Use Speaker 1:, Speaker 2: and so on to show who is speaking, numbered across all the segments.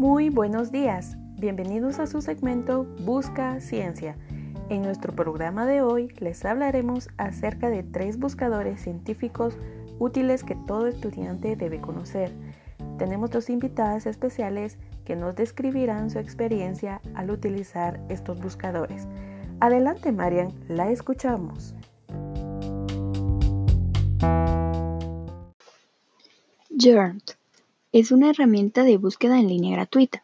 Speaker 1: Muy buenos días, bienvenidos a su segmento Busca Ciencia. En nuestro programa de hoy les hablaremos acerca de tres buscadores científicos útiles que todo estudiante debe conocer. Tenemos dos invitadas especiales que nos describirán su experiencia al utilizar estos buscadores. Adelante Marian, la escuchamos.
Speaker 2: Journal es una herramienta de búsqueda en línea gratuita.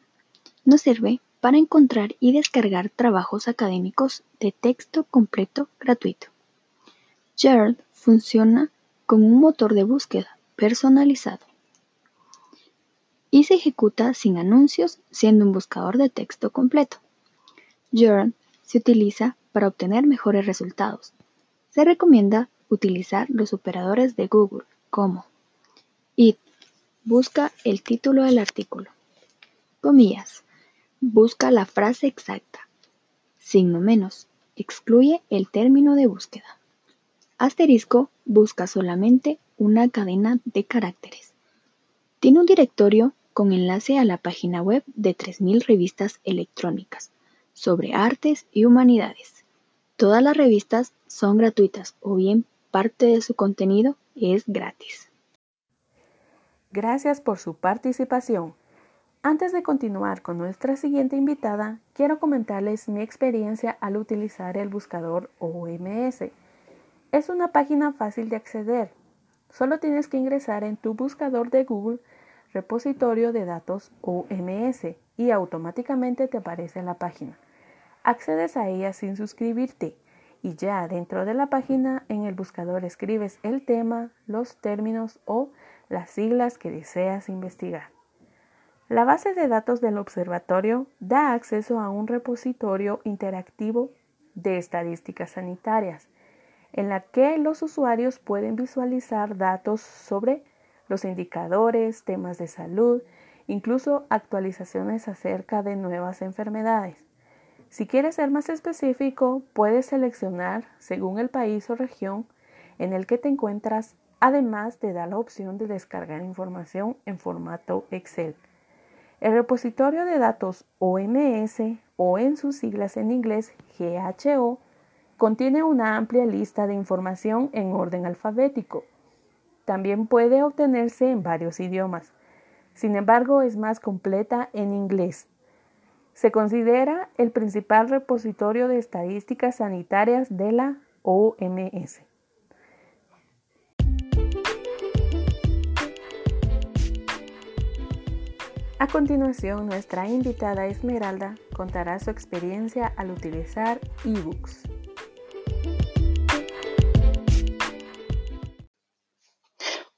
Speaker 2: Nos sirve para encontrar y descargar trabajos académicos de texto completo gratuito. Journal funciona con un motor de búsqueda personalizado y se ejecuta sin anuncios siendo un buscador de texto completo. Journal se utiliza para obtener mejores resultados. Se recomienda utilizar los operadores de Google como it, Busca el título del artículo. Comillas. Busca la frase exacta. Signo menos. Excluye el término de búsqueda. Asterisco busca solamente una cadena de caracteres. Tiene un directorio con enlace a la página web de 3.000 revistas electrónicas sobre artes y humanidades. Todas las revistas son gratuitas o bien parte de su contenido es gratis.
Speaker 1: Gracias por su participación. Antes de continuar con nuestra siguiente invitada, quiero comentarles mi experiencia al utilizar el buscador OMS. Es una página fácil de acceder. Solo tienes que ingresar en tu buscador de Google repositorio de datos OMS y automáticamente te aparece la página. Accedes a ella sin suscribirte y ya dentro de la página en el buscador escribes el tema, los términos o las siglas que deseas investigar. La base de datos del observatorio da acceso a un repositorio interactivo de estadísticas sanitarias, en la que los usuarios pueden visualizar datos sobre los indicadores, temas de salud, incluso actualizaciones acerca de nuevas enfermedades. Si quieres ser más específico, puedes seleccionar, según el país o región en el que te encuentras, Además, te da la opción de descargar información en formato Excel. El repositorio de datos OMS o en sus siglas en inglés GHO contiene una amplia lista de información en orden alfabético. También puede obtenerse en varios idiomas. Sin embargo, es más completa en inglés. Se considera el principal repositorio de estadísticas sanitarias de la OMS. A continuación, nuestra invitada Esmeralda contará su experiencia al utilizar ebooks.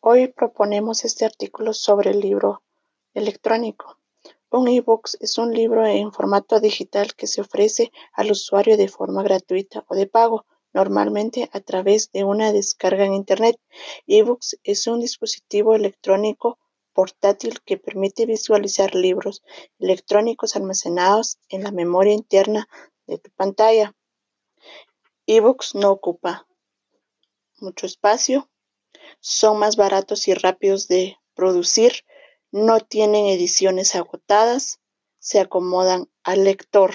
Speaker 3: Hoy proponemos este artículo sobre el libro electrónico. Un ebook es un libro en formato digital que se ofrece al usuario de forma gratuita o de pago, normalmente a través de una descarga en Internet. Ebooks es un dispositivo electrónico portátil que permite visualizar libros electrónicos almacenados en la memoria interna de tu pantalla. eBooks no ocupa mucho espacio, son más baratos y rápidos de producir, no tienen ediciones agotadas, se acomodan al lector.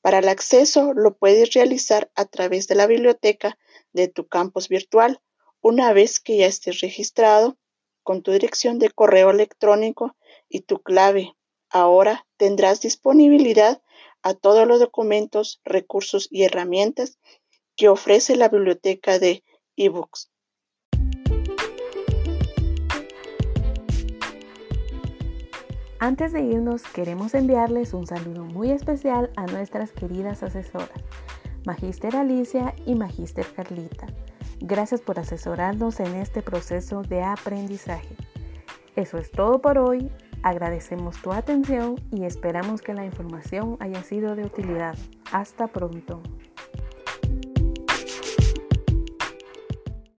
Speaker 3: Para el acceso lo puedes realizar a través de la biblioteca de tu campus virtual una vez que ya estés registrado con tu dirección de correo electrónico y tu clave. Ahora tendrás disponibilidad a todos los documentos, recursos y herramientas que ofrece la biblioteca de ebooks.
Speaker 1: Antes de irnos, queremos enviarles un saludo muy especial a nuestras queridas asesoras, Magister Alicia y Magister Carlita. Gracias por asesorarnos en este proceso de aprendizaje. Eso es todo por hoy. Agradecemos tu atención y esperamos que la información haya sido de utilidad. Hasta pronto.